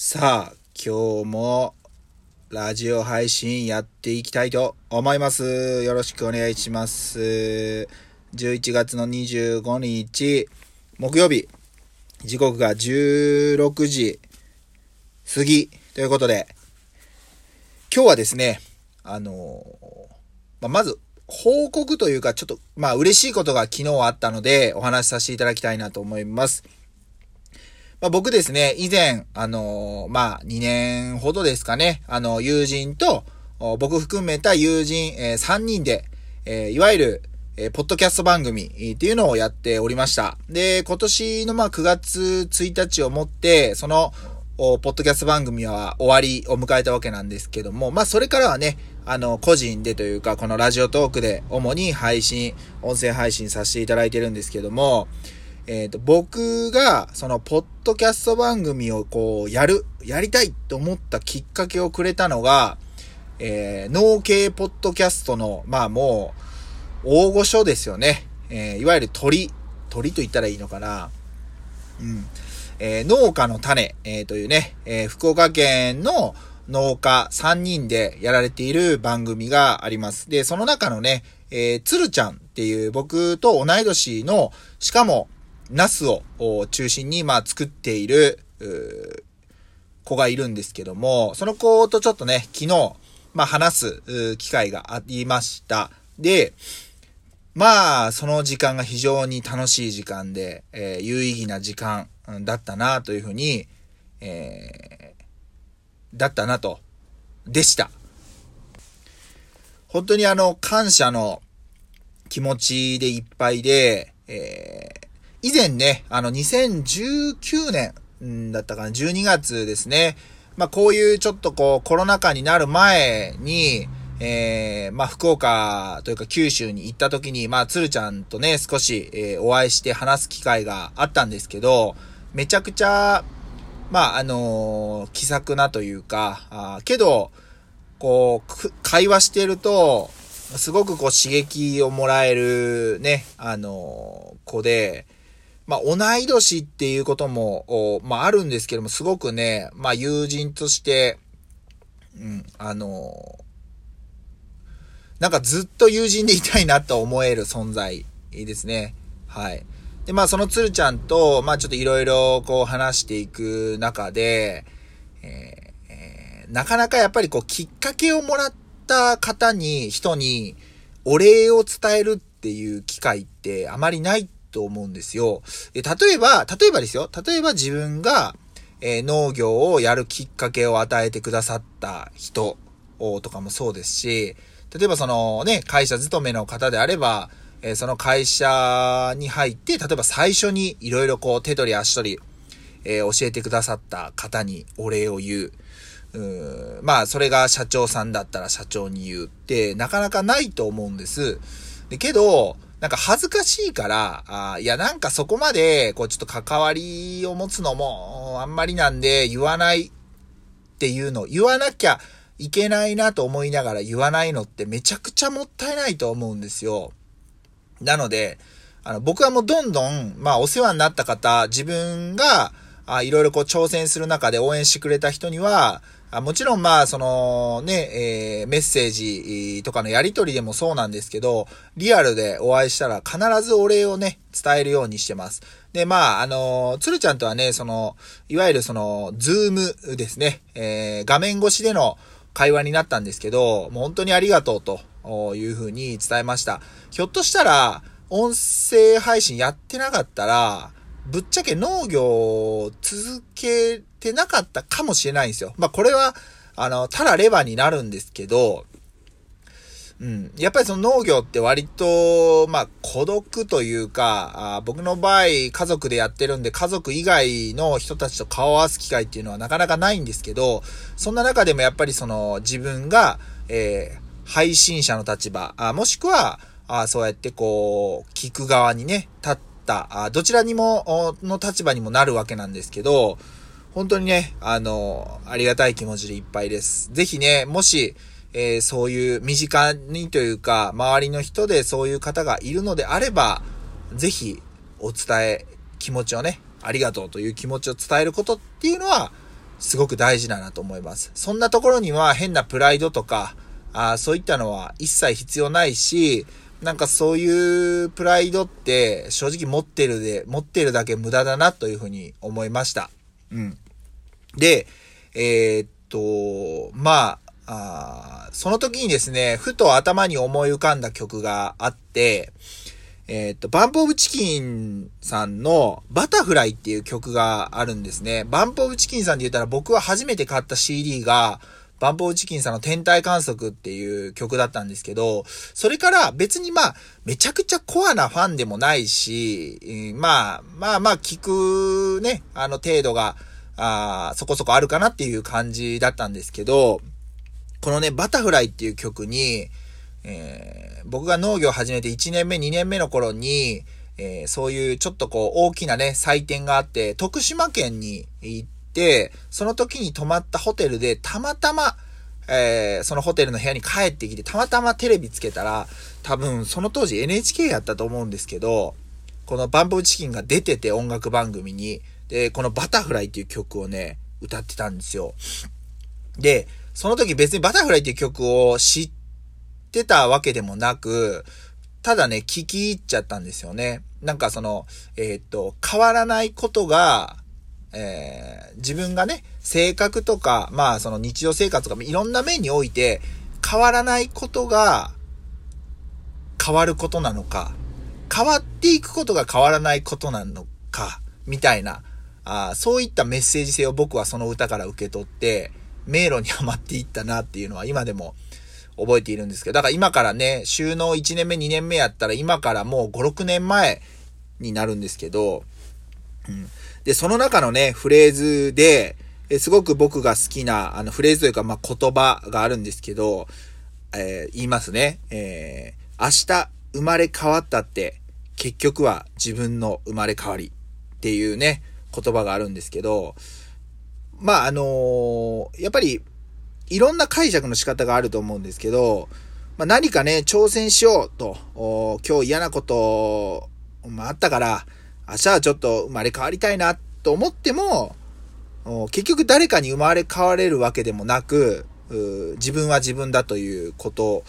さあ、今日もラジオ配信やっていきたいと思います。よろしくお願いします。11月の25日、木曜日、時刻が16時過ぎということで、今日はですね、あのままず、報告というか、ちょっと、まあ、嬉しいことが昨日あったので、お話しさせていただきたいなと思います。まあ、僕ですね、以前、あのーまあ、2年ほどですかね、あの、友人と、僕含めた友人、えー3人で、えーいわゆる、えポッドキャスト番組っていうのをやっておりました。で、今年のま9月1日をもって、その、ポッドキャスト番組は終わりを迎えたわけなんですけども、まあそれからはね、あの、個人でというか、このラジオトークで主に配信、音声配信させていただいてるんですけども、えっ、と、僕が、その、ポッドキャスト番組をこう、やる、やりたいと思ったきっかけをくれたのが、えー、農系ポッドキャストの、まあもう、大御所ですよね。えーいわゆる鳥、鳥と言ったらいいのかな。うん。えー農家の種、えーというね、えー福岡県の農家3人でやられている番組があります。で、その中のね、えー、つるちゃんっていう僕と同い年の、しかも、ナスを中心に、まあ、作っている、子がいるんですけども、その子とちょっとね、昨日、まあ、話す機会がありました。で、まあ、その時間が非常に楽しい時間で、えー有意義な時間だったなというふうに、えーだったなと、でした。本当にあの、感謝の気持ちでいっぱいで、え以前ね、あの、2019年んだったかな、12月ですね。まあ、こういうちょっとこう、コロナ禍になる前に、えー、まあ、福岡というか九州に行った時に、まあ、つるちゃんとね、少し、えーお会いして話す機会があったんですけど、めちゃくちゃ、まあ、あのー気さくなというか、あけど、こう、会話してると、すごくこう刺激をもらえるね、あのー子で、まあ、同い年っていうことも、まあ、あるんですけども、すごくね、まあ、友人として、うん、あのなんかずっと友人でいたいなと思える存在ですね。はい。で、まあ、そのつるちゃんと、まあ、ちょっといろいろこう話していく中で、えーえーなかなかやっぱりこう、きっかけをもらった方に、人に、お礼を伝えるっていう機会ってあまりないと思うんですよ。で例えば、例えばですよ。例えば自分が、えー農業をやるきっかけを与えてくださった人をとかもそうですし、例えばそのね、会社勤めの方であれば、えーその会社に入って、例えば最初にいろいろこう手取り足取り、えー教えてくださった方にお礼を言う。うまあ、それが社長さんだったら社長に言うって、なかなかないと思うんです。で、けど、なんか恥ずかしいから、あいや、なんかそこまで、こう、ちょっと関わりを持つのも、あんまりなんで、言わないっていうの、言わなきゃいけないなと思いながら言わないのってめちゃくちゃもったいないと思うんですよ。なので、あの、僕はもうどんどん、まあ、お世話になった方、自分が、あいろいろこう挑戦する中で応援してくれた人には、あもちろんまあ、そのね、えーメッセージとかのやりとりでもそうなんですけど、リアルでお会いしたら必ずお礼をね、伝えるようにしてます。で、まあ、あの、つるちゃんとはね、その、いわゆるその、ズームですね、えー画面越しでの会話になったんですけど、もう本当にありがとうというふうに伝えました。ひょっとしたら、音声配信やってなかったら、ぶっちゃけ農業を続けてなかったかもしれないんですよ。まあこれは、あの、ただレバーになるんですけど、うん。やっぱりその農業って割と、まあ孤独というか、あ僕の場合家族でやってるんで家族以外の人たちと顔を合わす機会っていうのはなかなかないんですけど、そんな中でもやっぱりその自分が、えー配信者の立場、あもしくは、あそうやってこう、聞く側にね、立った、あどちらにも、の立場にもなるわけなんですけど、本当にね、あの、ありがたい気持ちでいっぱいです。ぜひね、もし、えーそういう身近にというか、周りの人でそういう方がいるのであれば、ぜひお伝え、気持ちをね、ありがとうという気持ちを伝えることっていうのは、すごく大事だなと思います。そんなところには変なプライドとか、あそういったのは一切必要ないし、なんかそういうプライドって正直持ってるで、持ってるだけ無駄だなというふうに思いました。うん。で、えー、っと、まあ、あその時にですね、ふと頭に思い浮かんだ曲があって、えっ、と、バンプオブチキンさんのバタフライっていう曲があるんですね。バンプオブチキンさんで言ったら僕は初めて買った CD が、バンプオブチキンさんの天体観測っていう曲だったんですけど、それから別にまあ、めちゃくちゃコアなファンでもないし、まあ、まあまあ聞くね、あの程度が、あそこそこあるかなっていう感じだったんですけど、このね、バタフライっていう曲に、えー、僕が農業を始めて1年目、2年目の頃に、えー、そういうちょっとこう大きなね、祭典があって、徳島県に行って、その時に泊まったホテルでたまたま、えー、そのホテルの部屋に帰ってきて、たまたまテレビつけたら、多分その当時 NHK やったと思うんですけど、このバンブーチキンが出てて音楽番組に、で、このバタフライっていう曲をね、歌ってたんですよ。で、その時別にバタフライっていう曲を知ってたわけでもなく、ただね、聞き入っちゃったんですよね。なんかその、えー、っと、変わらないことが、えー、自分がね、性格とか、まあその日常生活とかいろんな面において、変わらないことが、変わることなのか、変わっていくことが変わらないことなのか、みたいな、あそういったメッセージ性を僕はその歌から受け取って、迷路にはまっていったなっていうのは今でも覚えているんですけど、だから今からね、収納1年目、2年目やったら今からもう5、6年前になるんですけど、うん。で、その中のね、フレーズで、えすごく僕が好きな、あの、フレーズというか、まあ、言葉があるんですけど、えー、言いますね。えー、明日生まれ変わったって、結局は自分の生まれ変わりっていうね、言葉があるんですけど、まあ、あのー、やっぱり、いろんな解釈の仕方があると思うんですけど、まあ、何かね、挑戦しようと、今日嫌なこと、まあ、あったから、明日はちょっと生まれ変わりたいなと思っても、結局誰かに生まれ変われるわけでもなく、自分は自分だということ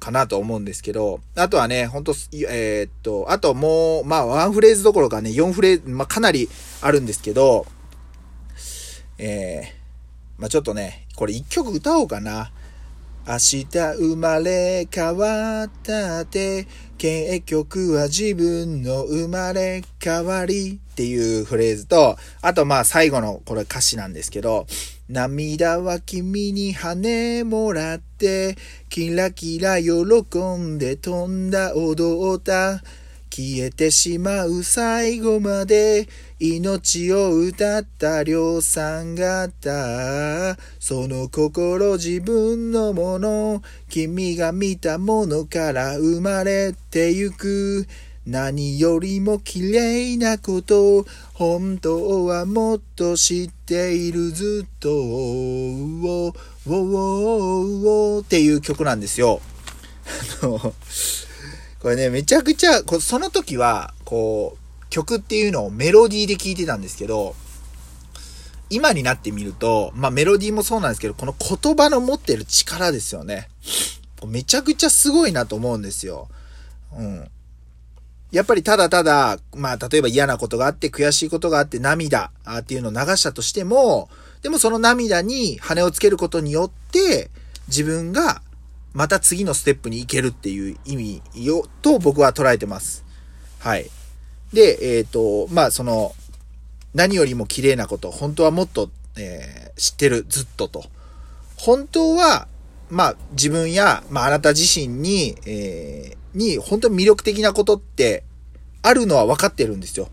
かなと思うんですけど、あとはね、ほんと、えー、っと、あともう、まあ、ワンフレーズどころかね、4フレーズ、まあ、かなりあるんですけど、えー、まあ、ちょっとね、これ一曲歌おうかな。明日生まれ変わったって、結局は自分の生まれ変わりっていうフレーズと、あとまあ最後のこれ歌詞なんですけど、涙は君に羽もらって、キラキラ喜んで飛んだ踊った。消えてしまう最後まで命を歌った量産型その心自分のもの君が見たものから生まれてゆく何よりも綺麗なこと本当はもっと知っているずっとウォウォウォっていう曲なんですよ。あのこれね、めちゃくちゃ、その時は、こう、曲っていうのをメロディーで聴いてたんですけど、今になってみると、まあメロディーもそうなんですけど、この言葉の持ってる力ですよね。めちゃくちゃすごいなと思うんですよ。うん。やっぱりただただ、まあ例えば嫌なことがあって、悔しいことがあって涙っていうのを流したとしても、でもその涙に羽をつけることによって、自分がまた次のステップに行けるっていう意味を、と僕は捉えてます。はい。で、えっ、ー、と、まあ、その、何よりも綺麗なこと、本当はもっと、えー、知ってる、ずっとと。本当は、まあ、自分や、まあ、あなた自身に、えー、に、本当に魅力的なことって、あるのは分かってるんですよ。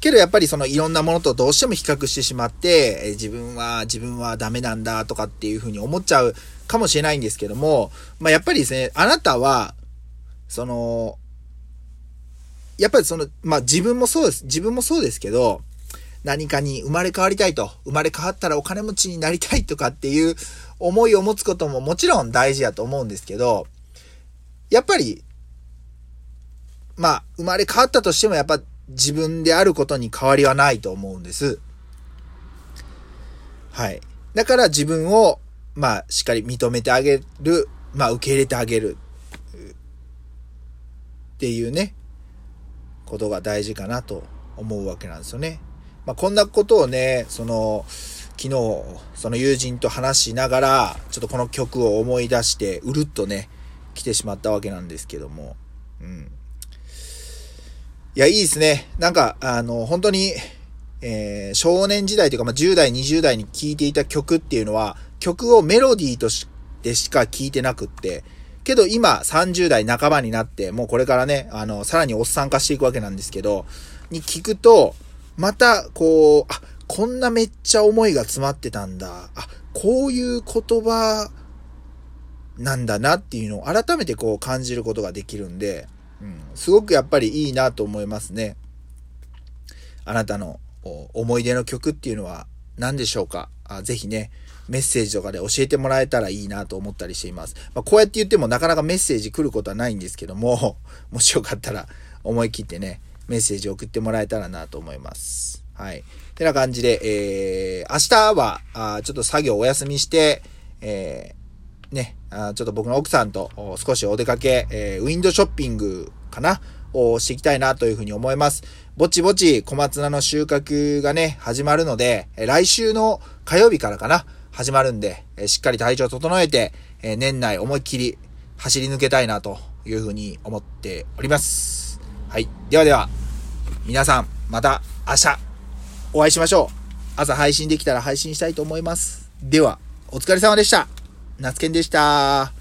けどやっぱりそのいろんなものとどうしても比較してしまって、え自分は、自分はダメなんだとかっていうふうに思っちゃうかもしれないんですけども、まあやっぱりですね、あなたは、その、やっぱりその、まあ自分もそうです。自分もそうですけど、何かに生まれ変わりたいと、生まれ変わったらお金持ちになりたいとかっていう思いを持つことももちろん大事やと思うんですけど、やっぱり、まあ、生まれ変わったとしてもやっぱ自分であることに変わりはないと思うんです。はい。だから自分を、まあ、しっかり認めてあげる、まあ、受け入れてあげる。っていうね、ことが大事かなと思うわけなんですよね。まあ、こんなことをね、その、昨日、その友人と話しながら、ちょっとこの曲を思い出して、うるっとね、来てしまったわけなんですけども、うん。いや、いいですね。なんか、あの、本当に、えー、少年時代というか、まあ、10代、20代に聴いていた曲っていうのは、曲をメロディーとしてしか聴いてなくって、けど今30代半ばになって、もうこれからね、あの、さらにおっさん化していくわけなんですけど、に聞くと、また、こう、あ、こんなめっちゃ思いが詰まってたんだ。あ、こういう言葉なんだなっていうのを改めてこう感じることができるんで、うん、すごくやっぱりいいなと思いますね。あなたの思い出の曲っていうのは何でしょうか？あぜひね、メッセージとかで教えてもらえたらいいなと思ったりしています。まあ、こうやって言ってもなかなかメッセージ来ることはないんですけども、もしよかったら思い切ってね、メッセージ送ってもらえたらなと思います。はい。てな感じで、えー、明日は、あちょっと作業お休みして、えー、ね、あちょっと僕の奥さんと少しお出かけ、えー、ウィンドショッピングかなをしていきたいなというふうに思います。ぼちぼち小松菜の収穫がね、始まるので、来週の火曜日からかな、始まるんで、しっかり体調整えて、年内思いっきり走り抜けたいなというふうに思っております。はい。ではでは、皆さん、また明日お会いしましょう。朝配信できたら配信したいと思います。では、お疲れ様でした。夏健でした。